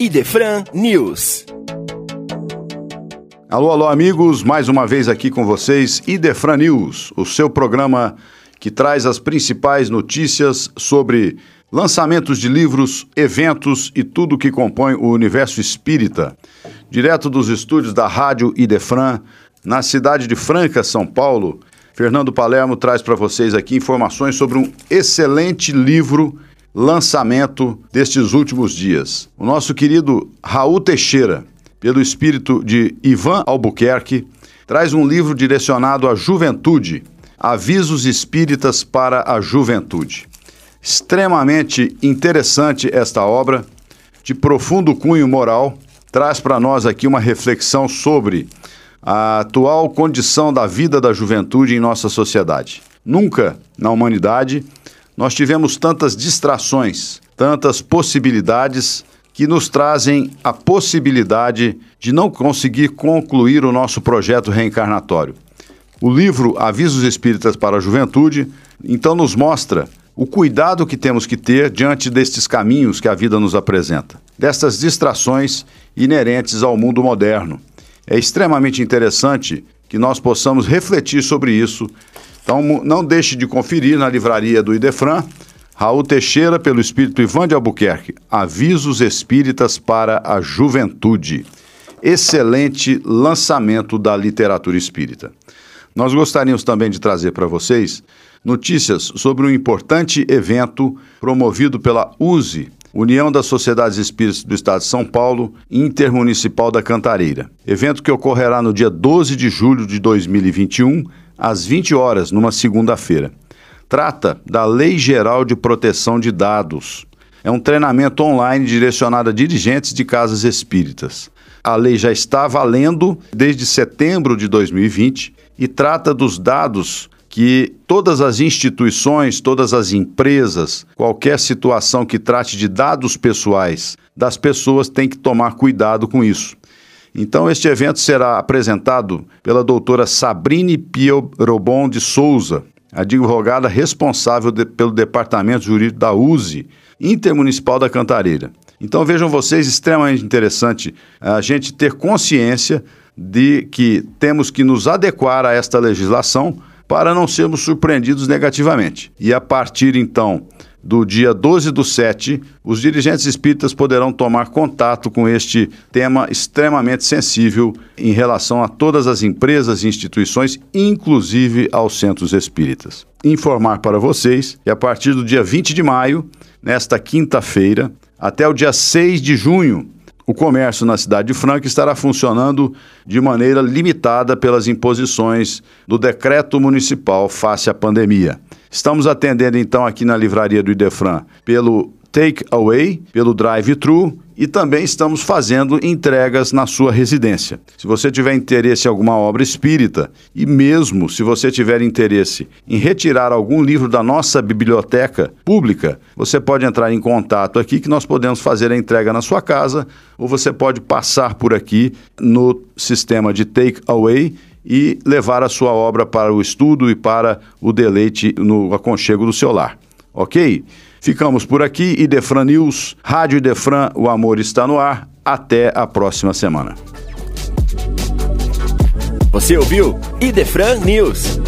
Idefran News. Alô, alô, amigos, mais uma vez aqui com vocês, Idefran News, o seu programa que traz as principais notícias sobre lançamentos de livros, eventos e tudo que compõe o universo espírita. Direto dos estúdios da Rádio Idefran, na cidade de Franca, São Paulo, Fernando Palermo traz para vocês aqui informações sobre um excelente livro lançamento destes últimos dias. O nosso querido Raul Teixeira, pelo espírito de Ivan Albuquerque, traz um livro direcionado à juventude, Avisos Espíritas para a Juventude. Extremamente interessante esta obra, de profundo cunho moral, traz para nós aqui uma reflexão sobre a atual condição da vida da juventude em nossa sociedade. Nunca na humanidade nós tivemos tantas distrações, tantas possibilidades que nos trazem a possibilidade de não conseguir concluir o nosso projeto reencarnatório. O livro Avisos Espíritas para a Juventude, então, nos mostra o cuidado que temos que ter diante destes caminhos que a vida nos apresenta, destas distrações inerentes ao mundo moderno. É extremamente interessante que nós possamos refletir sobre isso. Então, não deixe de conferir na livraria do Idefran, Raul Teixeira, pelo Espírito Ivan de Albuquerque, Avisos Espíritas para a Juventude. Excelente lançamento da literatura espírita. Nós gostaríamos também de trazer para vocês notícias sobre um importante evento promovido pela USE, União das Sociedades Espíritas do Estado de São Paulo, Intermunicipal da Cantareira. Evento que ocorrerá no dia 12 de julho de 2021, às 20 horas, numa segunda-feira. Trata da Lei Geral de Proteção de Dados. É um treinamento online direcionado a dirigentes de casas espíritas. A lei já está valendo desde setembro de 2020 e trata dos dados que todas as instituições, todas as empresas, qualquer situação que trate de dados pessoais das pessoas tem que tomar cuidado com isso. Então, este evento será apresentado pela doutora Sabrine Pierobon de Souza, advogada responsável de, pelo Departamento Jurídico da USE, Intermunicipal da Cantareira. Então, vejam vocês, extremamente interessante a gente ter consciência de que temos que nos adequar a esta legislação para não sermos surpreendidos negativamente. E a partir então do dia 12 do 7, os dirigentes espíritas poderão tomar contato com este tema extremamente sensível em relação a todas as empresas e instituições, inclusive aos centros espíritas. Informar para vocês que a partir do dia 20 de maio, nesta quinta-feira, até o dia 6 de junho, o comércio na cidade de Franca estará funcionando de maneira limitada pelas imposições do decreto municipal face à pandemia. Estamos atendendo então aqui na livraria do Idefran pelo Take Away, pelo Drive-Thru e também estamos fazendo entregas na sua residência. Se você tiver interesse em alguma obra espírita e mesmo se você tiver interesse em retirar algum livro da nossa biblioteca pública, você pode entrar em contato aqui que nós podemos fazer a entrega na sua casa ou você pode passar por aqui no sistema de Take Away e levar a sua obra para o estudo e para o deleite no aconchego do seu lar. Ok? Ficamos por aqui. Idefran News, Rádio Idefran, o amor está no ar. Até a próxima semana. Você ouviu Idefran News.